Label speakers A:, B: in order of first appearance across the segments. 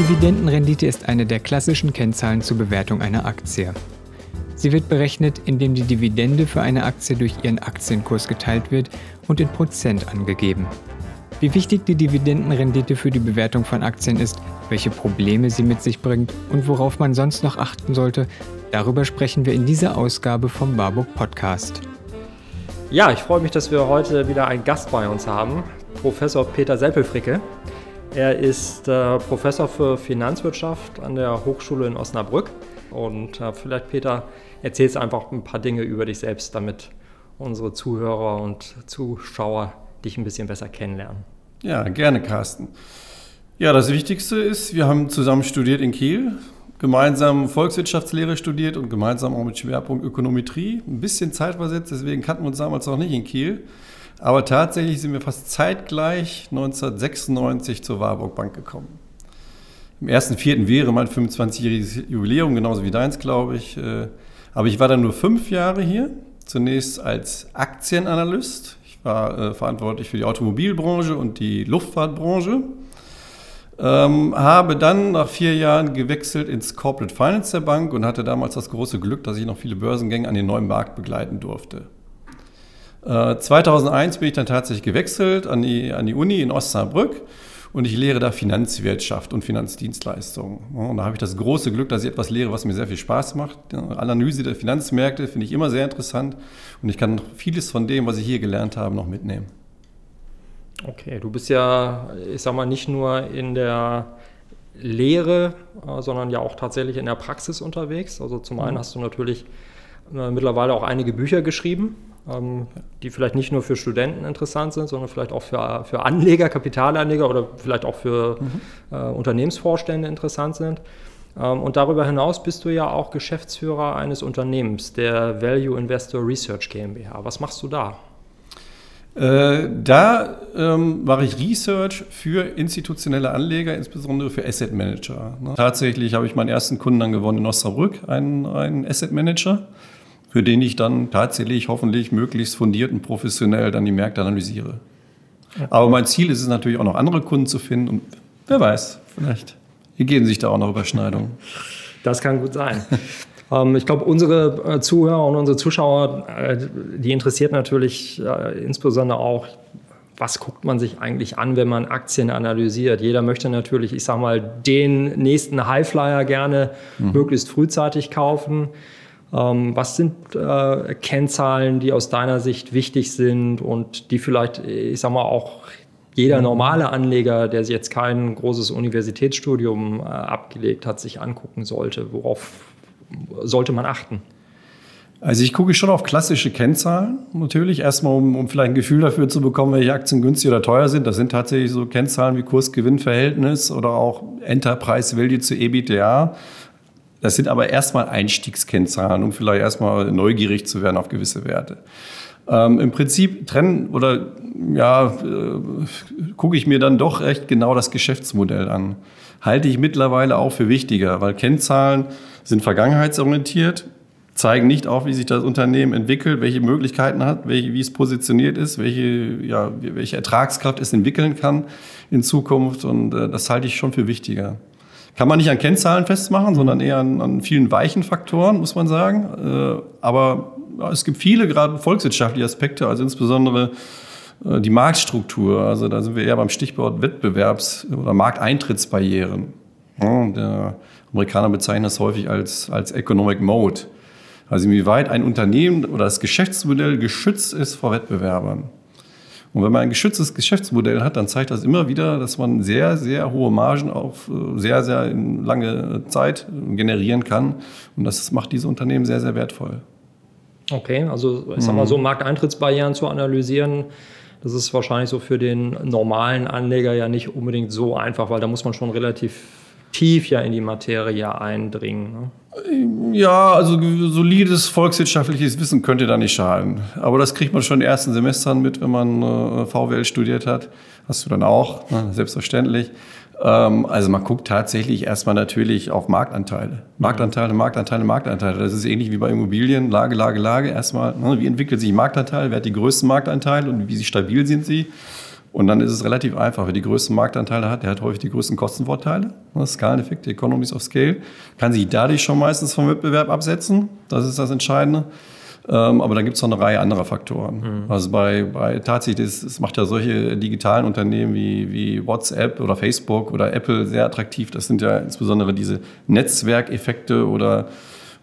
A: Dividendenrendite ist eine der klassischen Kennzahlen zur Bewertung einer Aktie. Sie wird berechnet, indem die Dividende für eine Aktie durch ihren Aktienkurs geteilt wird und in Prozent angegeben. Wie wichtig die Dividendenrendite für die Bewertung von Aktien ist, welche Probleme sie mit sich bringt und worauf man sonst noch achten sollte, darüber sprechen wir in dieser Ausgabe vom Warburg Podcast.
B: Ja, ich freue mich, dass wir heute wieder einen Gast bei uns haben, Professor Peter Seppelfricke. Er ist äh, Professor für Finanzwirtschaft an der Hochschule in Osnabrück. Und äh, vielleicht, Peter, erzählst einfach ein paar Dinge über dich selbst, damit unsere Zuhörer und Zuschauer dich ein bisschen besser kennenlernen.
C: Ja, gerne, Carsten. Ja, das Wichtigste ist, wir haben zusammen studiert in Kiel, gemeinsam Volkswirtschaftslehre studiert und gemeinsam auch mit Schwerpunkt Ökonometrie. Ein bisschen zeitversetzt, deswegen kannten wir uns damals noch nicht in Kiel. Aber tatsächlich sind wir fast zeitgleich 1996 zur Warburg Bank gekommen. Im ersten Vierten wäre mein 25-jähriges Jubiläum, genauso wie deins, glaube ich. Äh, aber ich war dann nur fünf Jahre hier. Zunächst als Aktienanalyst. Ich war äh, verantwortlich für die Automobilbranche und die Luftfahrtbranche. Ähm, habe dann nach vier Jahren gewechselt ins Corporate Finance der Bank und hatte damals das große Glück, dass ich noch viele Börsengänge an den neuen Markt begleiten durfte. Äh, 2001 bin ich dann tatsächlich gewechselt an die, an die Uni in Osnabrück und ich lehre da Finanzwirtschaft und Finanzdienstleistungen. Und da habe ich das große Glück, dass ich etwas lehre, was mir sehr viel Spaß macht. Die Analyse der Finanzmärkte finde ich immer sehr interessant und ich kann vieles von dem, was ich hier gelernt habe, noch mitnehmen.
B: Okay, du bist ja, ich sag mal, nicht nur in der Lehre, äh, sondern ja auch tatsächlich in der Praxis unterwegs. Also zum einen mhm. hast du natürlich äh, mittlerweile auch einige Bücher geschrieben ähm, die vielleicht nicht nur für Studenten interessant sind, sondern vielleicht auch für, für Anleger, Kapitalanleger oder vielleicht auch für mhm. äh, Unternehmensvorstände interessant sind. Ähm, und darüber hinaus bist du ja auch Geschäftsführer eines Unternehmens, der Value Investor Research GmbH. Was machst du da?
C: Äh, da ähm, mache ich Research für institutionelle Anleger, insbesondere für Asset Manager. Ne? Tatsächlich habe ich meinen ersten Kunden dann gewonnen in Osnabrück, einen, einen Asset Manager für den ich dann tatsächlich hoffentlich möglichst fundiert und professionell dann die Märkte analysiere. Aber mein Ziel ist es natürlich auch noch andere Kunden zu finden und wer weiß, vielleicht ergeben sich da auch noch Überschneidungen.
B: Das kann gut sein. Ähm, ich glaube, unsere äh, Zuhörer und unsere Zuschauer, äh, die interessiert natürlich äh, insbesondere auch, was guckt man sich eigentlich an, wenn man Aktien analysiert? Jeder möchte natürlich, ich sage mal, den nächsten Highflyer gerne mhm. möglichst frühzeitig kaufen. Ähm, was sind äh, Kennzahlen, die aus deiner Sicht wichtig sind und die vielleicht, ich sag mal, auch jeder mhm. normale Anleger, der jetzt kein großes Universitätsstudium äh, abgelegt hat, sich angucken sollte? Worauf sollte man achten?
C: Also ich gucke schon auf klassische Kennzahlen natürlich. Erstmal, um, um vielleicht ein Gefühl dafür zu bekommen, welche Aktien günstig oder teuer sind. Das sind tatsächlich so Kennzahlen wie Kurs-Gewinn-Verhältnis oder auch Enterprise Value zu EBITDA. Das sind aber erstmal Einstiegskennzahlen, um vielleicht erstmal neugierig zu werden auf gewisse Werte. Ähm, Im Prinzip trennen oder ja, äh, gucke ich mir dann doch recht genau das Geschäftsmodell an. Halte ich mittlerweile auch für wichtiger, weil Kennzahlen sind vergangenheitsorientiert, zeigen nicht auf, wie sich das Unternehmen entwickelt, welche Möglichkeiten hat, welche, wie es positioniert ist, welche, ja, welche Ertragskraft es entwickeln kann in Zukunft. Und äh, das halte ich schon für wichtiger. Kann man nicht an Kennzahlen festmachen, sondern eher an, an vielen weichen Faktoren, muss man sagen. Äh, aber es gibt viele, gerade volkswirtschaftliche Aspekte, also insbesondere äh, die Marktstruktur. Also da sind wir eher beim Stichwort Wettbewerbs- oder Markteintrittsbarrieren. Der Amerikaner bezeichnen das häufig als, als Economic Mode. Also inwieweit ein Unternehmen oder das Geschäftsmodell geschützt ist vor Wettbewerbern. Und wenn man ein geschütztes Geschäftsmodell hat, dann zeigt das immer wieder, dass man sehr, sehr hohe Margen auf äh, sehr, sehr lange Zeit generieren kann. Und das macht diese Unternehmen sehr, sehr wertvoll.
B: Okay, also ich sag mal so, mhm. Markteintrittsbarrieren zu analysieren, das ist wahrscheinlich so für den normalen Anleger ja nicht unbedingt so einfach, weil da muss man schon relativ tief ja in die Materie eindringen. Ne?
C: Ja, also solides volkswirtschaftliches Wissen könnte da nicht schaden. Aber das kriegt man schon in den ersten Semestern mit, wenn man äh, VWL studiert hat. Hast du dann auch, ne? selbstverständlich. Ähm, also man guckt tatsächlich erstmal natürlich auf Marktanteile. Marktanteile, Marktanteile, Marktanteile. Das ist ähnlich wie bei Immobilien. Lage, Lage, Lage. Erstmal, ne, wie entwickelt sich Marktanteil? Wer hat die größten Marktanteile und wie stabil sind sie? Und dann ist es relativ einfach. Wer die größten Marktanteile hat, der hat häufig die größten Kostenvorteile. Das Skaleneffekt, Economies of Scale, kann sich dadurch schon meistens vom Wettbewerb absetzen. Das ist das Entscheidende. Ähm, aber da gibt es noch eine Reihe anderer Faktoren. Mhm. Also bei, bei tatsächlich, es macht ja solche digitalen Unternehmen wie, wie WhatsApp oder Facebook oder Apple sehr attraktiv. Das sind ja insbesondere diese Netzwerkeffekte oder,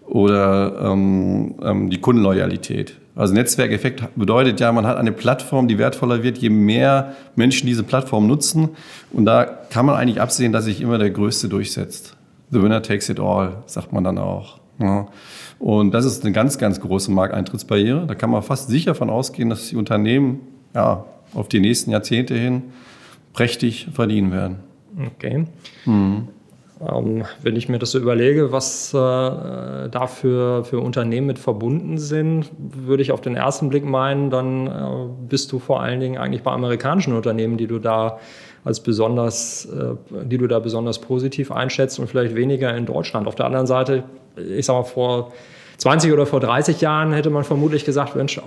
C: oder ähm, ähm, die Kundenloyalität. Also Netzwerkeffekt bedeutet ja, man hat eine Plattform, die wertvoller wird, je mehr Menschen diese Plattform nutzen. Und da kann man eigentlich absehen, dass sich immer der Größte durchsetzt. The winner takes it all, sagt man dann auch. Ja. Und das ist eine ganz, ganz große Markteintrittsbarriere. Da kann man fast sicher von ausgehen, dass die Unternehmen ja, auf die nächsten Jahrzehnte hin prächtig verdienen werden.
B: Okay. Mhm. Ähm, wenn ich mir das so überlege, was äh, da für, für Unternehmen mit verbunden sind, würde ich auf den ersten Blick meinen, dann äh, bist du vor allen Dingen eigentlich bei amerikanischen Unternehmen, die du da als besonders, äh, die du da besonders positiv einschätzt und vielleicht weniger in Deutschland. Auf der anderen Seite, ich sage mal, vor 20 oder vor 30 Jahren hätte man vermutlich gesagt, Mensch, äh,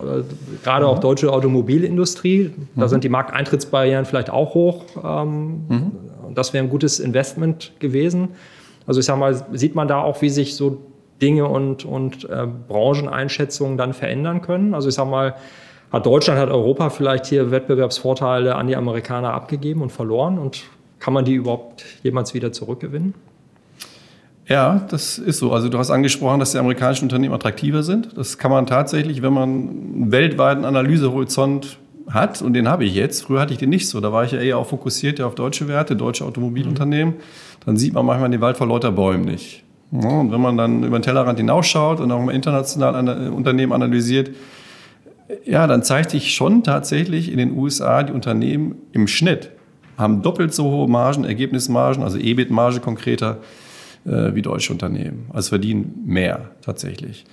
B: gerade auch mhm. deutsche Automobilindustrie, da mhm. sind die Markteintrittsbarrieren vielleicht auch hoch. Ähm, mhm. Das wäre ein gutes Investment gewesen. Also ich sage mal, sieht man da auch, wie sich so Dinge und, und äh, Brancheneinschätzungen dann verändern können. Also ich sage mal, hat Deutschland, hat Europa vielleicht hier Wettbewerbsvorteile an die Amerikaner abgegeben und verloren und kann man die überhaupt jemals wieder zurückgewinnen?
C: Ja, das ist so. Also du hast angesprochen, dass die amerikanischen Unternehmen attraktiver sind. Das kann man tatsächlich, wenn man einen weltweiten Analysehorizont hat, und den habe ich jetzt. Früher hatte ich den nicht so. Da war ich ja eher auch fokussiert ja auf deutsche Werte, deutsche Automobilunternehmen. Dann sieht man manchmal den Wald vor lauter Bäumen nicht. Ja, und wenn man dann über den Tellerrand hinausschaut und auch mal international Unternehmen analysiert, ja, dann zeigt sich schon tatsächlich in den USA, die Unternehmen im Schnitt haben doppelt so hohe Margen, Ergebnismargen, also EBIT-Marge konkreter, äh, wie deutsche Unternehmen. Also verdienen mehr tatsächlich.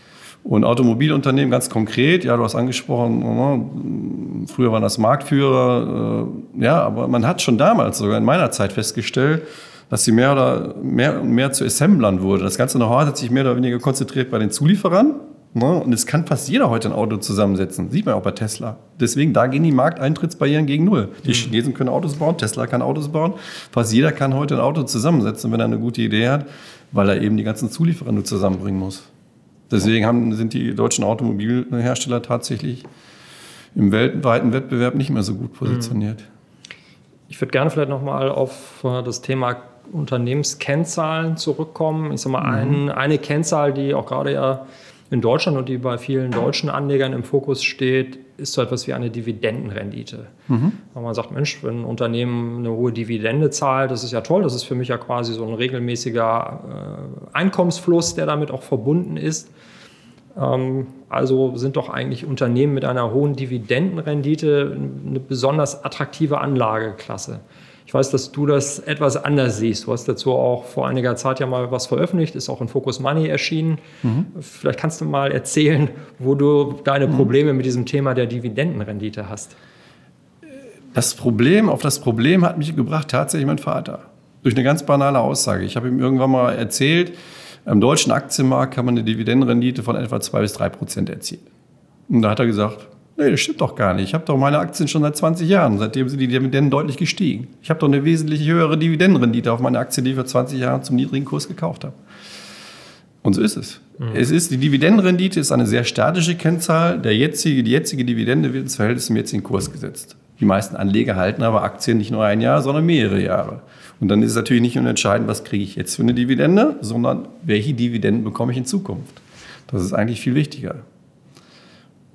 C: Und Automobilunternehmen ganz konkret, ja, du hast angesprochen, früher waren das Marktführer, äh, ja, aber man hat schon damals, sogar in meiner Zeit festgestellt, dass sie mehr oder mehr und mehr zu Assemblern wurde. Das ganze Know-how hat sich mehr oder weniger konzentriert bei den Zulieferern. Ne? Und es kann fast jeder heute ein Auto zusammensetzen. Sieht man auch bei Tesla. Deswegen, da gehen die Markteintrittsbarrieren gegen Null. Die mhm. Chinesen können Autos bauen, Tesla kann Autos bauen. Fast jeder kann heute ein Auto zusammensetzen, wenn er eine gute Idee hat, weil er eben die ganzen Zulieferer nur zusammenbringen muss. Deswegen haben, sind die deutschen Automobilhersteller tatsächlich im weltweiten Wettbewerb nicht mehr so gut positioniert.
B: Ich würde gerne vielleicht nochmal auf äh, das Thema Unternehmenskennzahlen zurückkommen. Ich sage mal, mhm. ein, eine Kennzahl, die auch gerade ja in Deutschland und die bei vielen deutschen Anlegern im Fokus steht, ist so etwas wie eine Dividendenrendite. Mhm. Wenn man sagt, Mensch, wenn ein Unternehmen eine hohe Dividende zahlt, das ist ja toll, das ist für mich ja quasi so ein regelmäßiger äh, Einkommensfluss, der damit auch verbunden ist. Ähm, also sind doch eigentlich Unternehmen mit einer hohen Dividendenrendite eine besonders attraktive Anlageklasse. Ich weiß, dass du das etwas anders siehst. Du hast dazu auch vor einiger Zeit ja mal was veröffentlicht, ist auch in Focus Money erschienen. Mhm. Vielleicht kannst du mal erzählen, wo du deine mhm. Probleme mit diesem Thema der Dividendenrendite hast.
C: Das Problem, auf das Problem hat mich gebracht tatsächlich mein Vater. Durch eine ganz banale Aussage. Ich habe ihm irgendwann mal erzählt, im deutschen Aktienmarkt kann man eine Dividendenrendite von etwa zwei bis drei Prozent erzielen. Und da hat er gesagt, Nee, das stimmt doch gar nicht. Ich habe doch meine Aktien schon seit 20 Jahren. Seitdem sind die Dividenden deutlich gestiegen. Ich habe doch eine wesentlich höhere Dividendenrendite auf meine Aktien, die ich vor 20 Jahren zum niedrigen Kurs gekauft habe. Und so ist es. Mhm. Es ist, die Dividendenrendite ist eine sehr statische Kennzahl. Der jetzige, die jetzige Dividende wird ins Verhältnis zum jetzigen Kurs gesetzt. Die meisten Anleger halten aber Aktien nicht nur ein Jahr, sondern mehrere Jahre. Und dann ist es natürlich nicht nur entscheidend, was kriege ich jetzt für eine Dividende, sondern welche Dividenden bekomme ich in Zukunft. Das ist eigentlich viel wichtiger.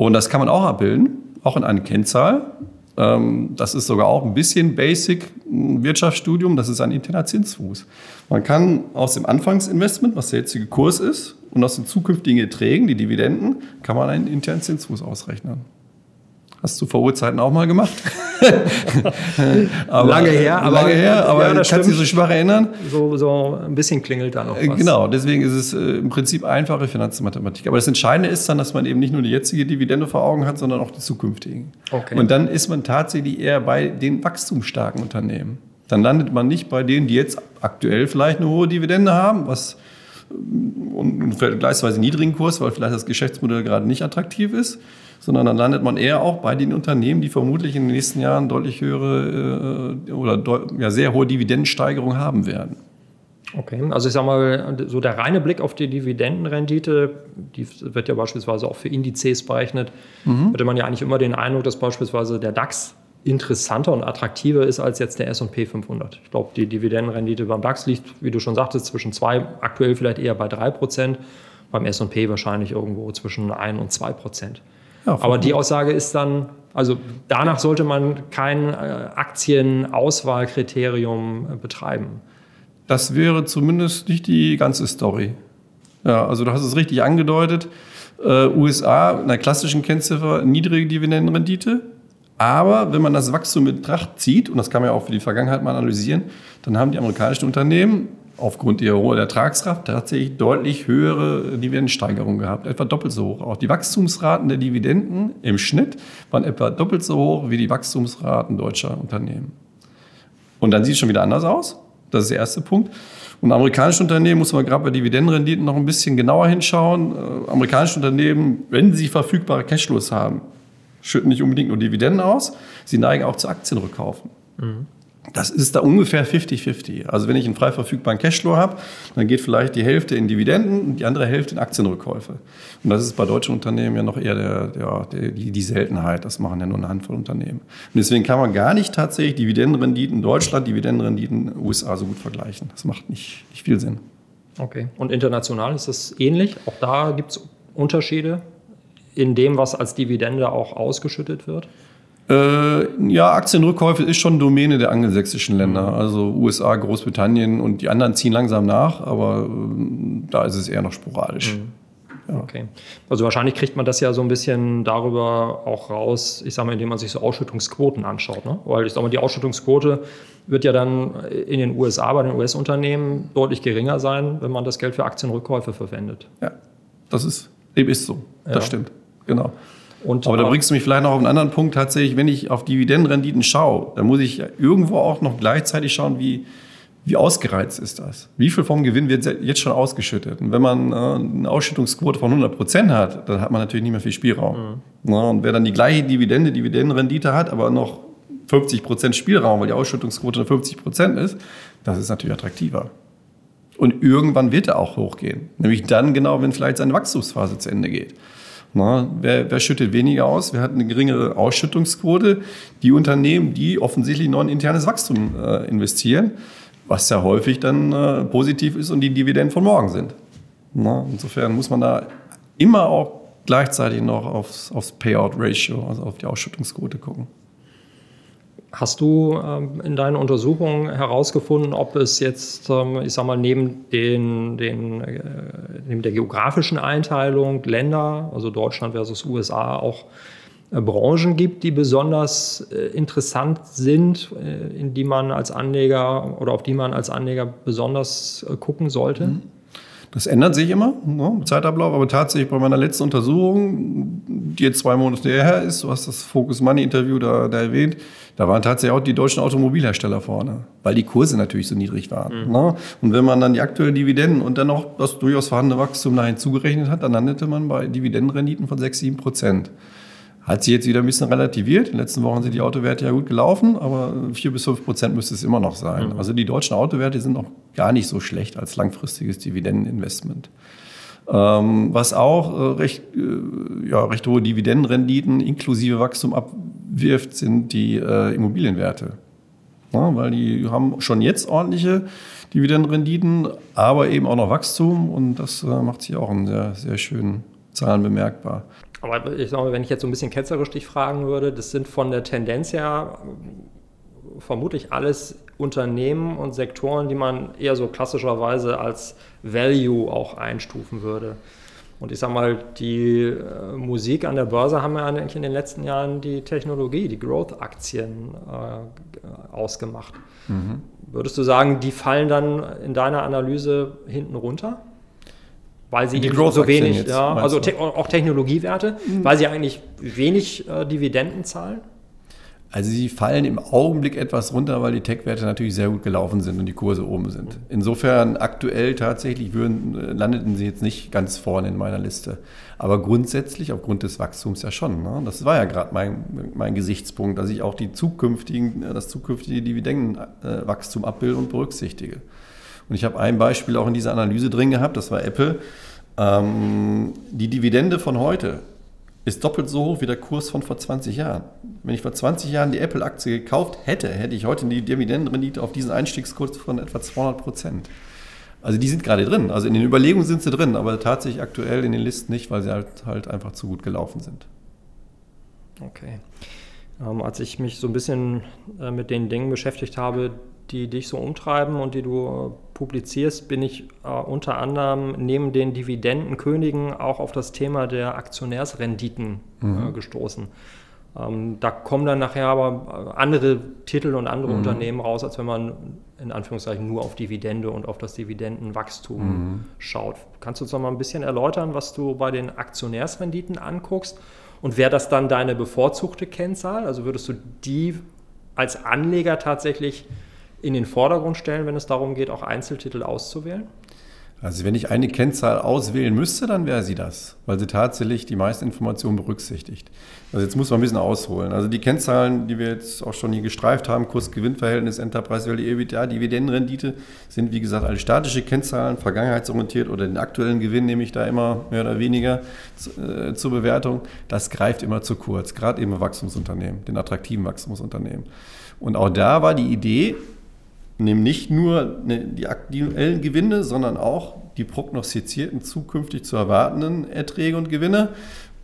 C: Und das kann man auch abbilden, auch in eine Kennzahl. Ähm, das ist sogar auch ein bisschen Basic Wirtschaftsstudium, das ist ein interner Zinsfuß. Man kann aus dem Anfangsinvestment, was der jetzige Kurs ist, und aus den zukünftigen Erträgen, die Dividenden, kann man einen internen Zinsfuß ausrechnen. Hast du vor Urzeiten auch mal gemacht?
B: aber, lange her,
C: aber, lange her, aber ja, kannst du dich so schwach erinnern?
B: So, so ein bisschen klingelt da noch
C: was. Genau, deswegen ist es äh, im Prinzip einfache Finanzmathematik. Aber das Entscheidende ist dann, dass man eben nicht nur die jetzige Dividende vor Augen hat, sondern auch die zukünftigen. Okay. Und dann ist man tatsächlich eher bei den wachstumsstarken Unternehmen. Dann landet man nicht bei denen, die jetzt aktuell vielleicht eine hohe Dividende haben, was und einen vergleichsweise niedrigen Kurs, weil vielleicht das Geschäftsmodell gerade nicht attraktiv ist, sondern dann landet man eher auch bei den Unternehmen, die vermutlich in den nächsten Jahren deutlich höhere äh, oder ja, sehr hohe Dividendensteigerungen haben werden.
B: Okay, also ich sage mal, so der reine Blick auf die Dividendenrendite, die wird ja beispielsweise auch für Indizes berechnet, mhm. hätte man ja eigentlich immer den Eindruck, dass beispielsweise der DAX interessanter und attraktiver ist als jetzt der S&P 500. Ich glaube, die Dividendenrendite beim DAX liegt, wie du schon sagtest, zwischen zwei, aktuell vielleicht eher bei drei Prozent, beim S&P wahrscheinlich irgendwo zwischen ein und zwei Prozent. Ja, Aber die Aussage ist dann, also danach sollte man kein äh, Aktienauswahlkriterium äh, betreiben.
C: Das wäre zumindest nicht die ganze Story. Ja, also du hast es richtig angedeutet. Äh, USA, in der klassischen Kennziffer, niedrige Dividendenrendite. Aber wenn man das Wachstum in Betracht zieht, und das kann man ja auch für die Vergangenheit mal analysieren, dann haben die amerikanischen Unternehmen aufgrund ihrer hohen Ertragskraft tatsächlich deutlich höhere Dividendensteigerungen gehabt, etwa doppelt so hoch. Auch die Wachstumsraten der Dividenden im Schnitt waren etwa doppelt so hoch wie die Wachstumsraten deutscher Unternehmen. Und dann sieht es schon wieder anders aus. Das ist der erste Punkt. Und amerikanische Unternehmen muss man gerade bei Dividendenrenditen noch ein bisschen genauer hinschauen. Äh, amerikanische Unternehmen, wenn sie verfügbare Cashflows haben, schütten nicht unbedingt nur Dividenden aus, sie neigen auch zu Aktienrückkaufen. Mhm. Das ist da ungefähr 50-50. Also wenn ich einen frei verfügbaren Cashflow habe, dann geht vielleicht die Hälfte in Dividenden und die andere Hälfte in Aktienrückkäufe. Und das ist bei deutschen Unternehmen ja noch eher der, der, die, die Seltenheit. Das machen ja nur eine Handvoll Unternehmen. Und deswegen kann man gar nicht tatsächlich Dividendenrenditen Deutschland, Dividendenrenditen USA so gut vergleichen. Das macht nicht, nicht viel Sinn.
B: Okay. Und international ist das ähnlich? Auch da gibt es Unterschiede? in dem, was als Dividende auch ausgeschüttet wird?
C: Äh, ja, Aktienrückkäufe ist schon Domäne der angelsächsischen Länder. Mhm. Also USA, Großbritannien und die anderen ziehen langsam nach, aber äh, da ist es eher noch sporadisch. Mhm.
B: Ja. Okay. Also wahrscheinlich kriegt man das ja so ein bisschen darüber auch raus, ich sage mal, indem man sich so Ausschüttungsquoten anschaut. Ne? Weil ich sage mal, die Ausschüttungsquote wird ja dann in den USA bei den US-Unternehmen deutlich geringer sein, wenn man das Geld für Aktienrückkäufe verwendet.
C: Ja, das ist, eben ist so. Das ja. stimmt. Genau. Und, Aber da bringst du mich vielleicht noch auf einen anderen Punkt. Tatsächlich, wenn ich auf Dividendenrenditen schaue, dann muss ich irgendwo auch noch gleichzeitig schauen, wie, wie ausgereizt ist das? Wie viel vom Gewinn wird jetzt schon ausgeschüttet? Und wenn man äh, eine Ausschüttungsquote von 100 Prozent hat, dann hat man natürlich nicht mehr viel Spielraum. Mhm. Na, und wer dann die gleiche Dividende, Dividendenrendite hat, aber noch 50 Prozent Spielraum, weil die Ausschüttungsquote 50 Prozent ist, das ist natürlich attraktiver. Und irgendwann wird er auch hochgehen. Nämlich dann genau, wenn vielleicht seine Wachstumsphase zu Ende geht. Na, wer, wer schüttet weniger aus? Wer hat eine geringere Ausschüttungsquote? Die Unternehmen, die offensichtlich noch in internes Wachstum äh, investieren, was ja häufig dann äh, positiv ist und die Dividenden von morgen sind. Na, insofern muss man da immer auch gleichzeitig noch aufs, aufs Payout-Ratio, also auf die Ausschüttungsquote gucken.
B: Hast du ähm, in deinen Untersuchungen herausgefunden, ob es jetzt, ähm, ich sag mal, neben, den, den, äh, neben der geografischen Einteilung Länder, also Deutschland versus USA, auch äh, Branchen gibt, die besonders äh, interessant sind, in die man als Anleger oder auf die man als Anleger besonders gucken sollte? Mhm.
C: Das ändert sich immer ne, im Zeitablauf, aber tatsächlich bei meiner letzten Untersuchung, die jetzt zwei Monate her ist, du hast das Focus Money Interview da, da erwähnt, da waren tatsächlich auch die deutschen Automobilhersteller vorne, weil die Kurse natürlich so niedrig waren. Mhm. Ne? Und wenn man dann die aktuellen Dividenden und dann noch das durchaus vorhandene Wachstum da hinzugerechnet hat, dann landete man bei Dividendenrenditen von 6, 7 Prozent. Hat sich jetzt wieder ein bisschen relativiert. In den letzten Wochen sind die Autowerte ja gut gelaufen, aber 4 bis 5 Prozent müsste es immer noch sein. Mhm. Also die deutschen Autowerte sind noch gar nicht so schlecht als langfristiges Dividendeninvestment. Ähm, was auch äh, recht, äh, ja, recht hohe Dividendenrenditen inklusive Wachstum abwirft, sind die äh, Immobilienwerte. Ja, weil die haben schon jetzt ordentliche Dividendenrenditen, aber eben auch noch Wachstum und das äh, macht sich auch in sehr, sehr schönen Zahlen bemerkbar.
B: Aber ich sage mal, wenn ich jetzt so ein bisschen ketzerisch dich fragen würde, das sind von der Tendenz her vermutlich alles Unternehmen und Sektoren, die man eher so klassischerweise als Value auch einstufen würde. Und ich sage mal, die äh, Musik an der Börse haben ja eigentlich in den letzten Jahren die Technologie, die Growth-Aktien äh, ausgemacht. Mhm. Würdest du sagen, die fallen dann in deiner Analyse hinten runter? Weil sie eben so wenig, jetzt, ja, also te auch Technologiewerte, mhm. weil sie eigentlich wenig äh, Dividenden zahlen?
C: Also sie fallen im Augenblick etwas runter, weil die Tech-Werte natürlich sehr gut gelaufen sind und die Kurse oben sind. Insofern aktuell tatsächlich würden, äh, landeten sie jetzt nicht ganz vorne in meiner Liste. Aber grundsätzlich aufgrund des Wachstums ja schon. Ne? Das war ja gerade mein, mein Gesichtspunkt, dass ich auch die zukünftigen, äh, das zukünftige Dividendenwachstum abbilde und berücksichtige. Und ich habe ein Beispiel auch in dieser Analyse drin gehabt, das war Apple. Ähm, die Dividende von heute ist doppelt so hoch wie der Kurs von vor 20 Jahren. Wenn ich vor 20 Jahren die Apple-Aktie gekauft hätte, hätte ich heute die Dividendenrendite auf diesen Einstiegskurs von etwa 200 Prozent. Also die sind gerade drin. Also in den Überlegungen sind sie drin, aber tatsächlich aktuell in den Listen nicht, weil sie halt, halt einfach zu gut gelaufen sind.
B: Okay. Ähm, als ich mich so ein bisschen äh, mit den Dingen beschäftigt habe, die dich so umtreiben und die du äh, publizierst, bin ich äh, unter anderem neben den Dividendenkönigen auch auf das Thema der Aktionärsrenditen äh, mhm. äh, gestoßen. Ähm, da kommen dann nachher aber äh, andere Titel und andere mhm. Unternehmen raus, als wenn man in Anführungszeichen nur auf Dividende und auf das Dividendenwachstum mhm. schaut. Kannst du uns noch mal ein bisschen erläutern, was du bei den Aktionärsrenditen anguckst? Und wäre das dann deine bevorzugte Kennzahl? Also würdest du die als Anleger tatsächlich in den Vordergrund stellen, wenn es darum geht, auch Einzeltitel auszuwählen?
C: Also wenn ich eine Kennzahl auswählen müsste, dann wäre sie das, weil sie tatsächlich die meisten Informationen berücksichtigt. Also jetzt muss man ein bisschen ausholen. Also die Kennzahlen, die wir jetzt auch schon hier gestreift haben, Kurs-Gewinn-Verhältnis, Enterprise Value, EBITDA, Dividendenrendite, sind wie gesagt alle statische Kennzahlen, vergangenheitsorientiert oder den aktuellen Gewinn nehme ich da immer mehr oder weniger äh, zur Bewertung. Das greift immer zu kurz, gerade eben Wachstumsunternehmen, den attraktiven Wachstumsunternehmen. Und auch da war die Idee, nehmen nicht nur ne, die aktuellen Gewinne, sondern auch die prognostizierten zukünftig zu erwartenden Erträge und Gewinne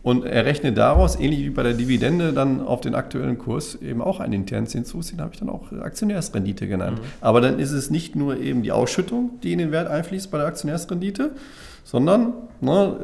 C: und errechne daraus, ähnlich wie bei der Dividende, dann auf den aktuellen Kurs eben auch einen internen Zins Den habe ich dann auch Aktionärsrendite genannt. Mhm. Aber dann ist es nicht nur eben die Ausschüttung, die in den Wert einfließt bei der Aktionärsrendite, sondern ne,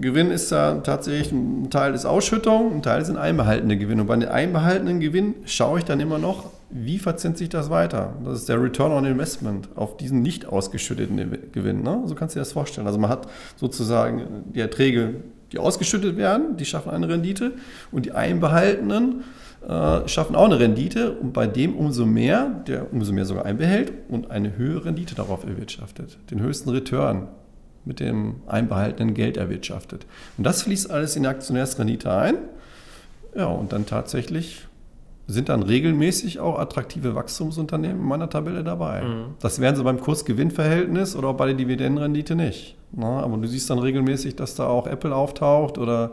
C: Gewinn ist ja tatsächlich ein Teil ist Ausschüttung, ein Teil sind einbehaltene Gewinne. Und bei den einbehaltenen Gewinn schaue ich dann immer noch, wie verzinst sich das weiter? Das ist der Return on Investment auf diesen nicht ausgeschütteten Gewinn. Ne? So kannst du dir das vorstellen. Also man hat sozusagen die Erträge, die ausgeschüttet werden, die schaffen eine Rendite und die einbehaltenen äh, schaffen auch eine Rendite und bei dem umso mehr, der umso mehr sogar einbehält und eine höhere Rendite darauf erwirtschaftet, den höchsten Return mit dem einbehaltenen Geld erwirtschaftet. Und das fließt alles in die Aktionärsrendite ein. Ja, und dann tatsächlich sind dann regelmäßig auch attraktive Wachstumsunternehmen in meiner Tabelle dabei. Mhm. Das wären sie beim Kurs-Gewinn-Verhältnis oder auch bei der Dividendenrendite nicht. Na, aber du siehst dann regelmäßig, dass da auch Apple auftaucht oder,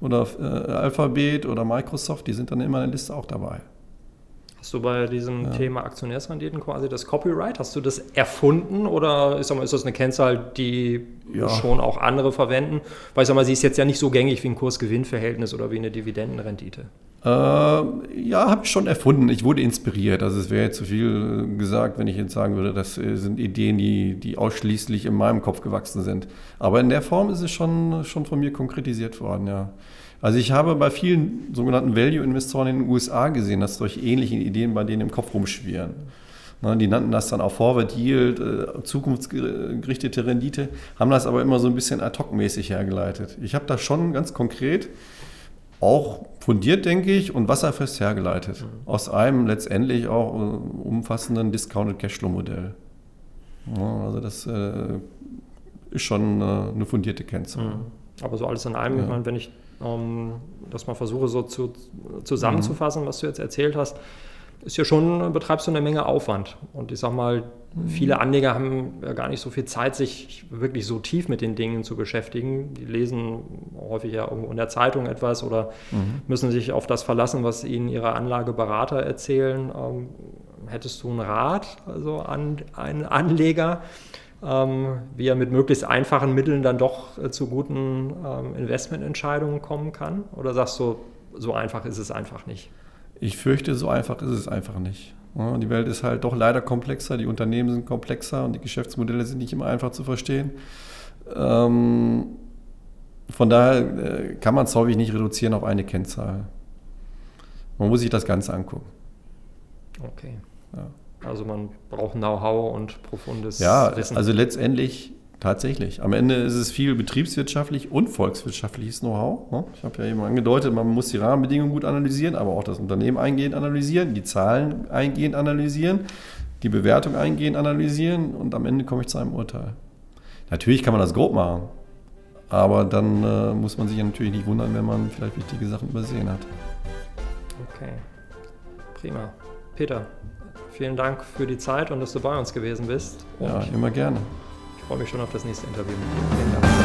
C: oder äh, Alphabet oder Microsoft, die sind dann immer in der Liste auch dabei.
B: Hast du bei diesem ja. Thema Aktionärsrenditen quasi das Copyright, hast du das erfunden oder ist, ist das eine Kennzahl, die ja. schon auch andere verwenden? Weil ich sag mal, sie ist jetzt ja nicht so gängig wie ein Kurs-Gewinn-Verhältnis oder wie eine Dividendenrendite.
C: Äh, ja, habe ich schon erfunden. Ich wurde inspiriert. Also es wäre jetzt zu viel gesagt, wenn ich jetzt sagen würde, das sind Ideen, die, die ausschließlich in meinem Kopf gewachsen sind. Aber in der Form ist es schon, schon von mir konkretisiert worden, ja. Also ich habe bei vielen sogenannten Value-Investoren in den USA gesehen, dass solche ähnlichen Ideen bei denen im Kopf rumschwirren. Die nannten das dann auch Forward Yield, äh, zukunftsgerichtete Rendite, haben das aber immer so ein bisschen ad hoc-mäßig hergeleitet. Ich habe das schon ganz konkret auch fundiert, denke ich, und wasserfest hergeleitet. Mhm. Aus einem letztendlich auch äh, umfassenden Discounted Cashflow-Modell. also das äh, ist schon eine fundierte Kennzahl. Mhm.
B: Aber so alles in allem, ja. ich meine, wenn ich ähm, das mal versuche so zu, zusammenzufassen, mhm. was du jetzt erzählt hast, ist ja schon, betreibst du eine Menge Aufwand. Und ich sag mal, mhm. viele Anleger haben ja gar nicht so viel Zeit, sich wirklich so tief mit den Dingen zu beschäftigen. Die lesen häufig ja irgendwo in der Zeitung etwas oder mhm. müssen sich auf das verlassen, was ihnen ihre Anlageberater erzählen. Ähm, hättest du einen Rat also an einen Anleger, wie er mit möglichst einfachen Mitteln dann doch äh, zu guten ähm, Investmententscheidungen kommen kann? Oder sagst du, so einfach ist es einfach nicht?
C: Ich fürchte, so einfach ist es einfach nicht. Die Welt ist halt doch leider komplexer, die Unternehmen sind komplexer und die Geschäftsmodelle sind nicht immer einfach zu verstehen. Ähm, von daher äh, kann man es häufig nicht reduzieren auf eine Kennzahl. Man muss sich das Ganze angucken.
B: Okay. Ja. Also man braucht Know-how und profundes
C: ja, Wissen. Ja, also letztendlich Tatsächlich. Am Ende ist es viel betriebswirtschaftlich und volkswirtschaftliches Know-how. Ne? Ich habe ja eben angedeutet, man muss die Rahmenbedingungen gut analysieren, aber auch das Unternehmen eingehend analysieren, die Zahlen eingehend analysieren, die Bewertung eingehend analysieren und am Ende komme ich zu einem Urteil. Natürlich kann man das grob machen, aber dann äh, muss man sich ja natürlich nicht wundern, wenn man vielleicht wichtige Sachen übersehen hat.
B: Okay, prima. Peter, vielen Dank für die Zeit und dass du bei uns gewesen bist.
C: Und ja, immer gerne
B: freue mich schon auf das nächste Interview mit dir. Vielen Dank.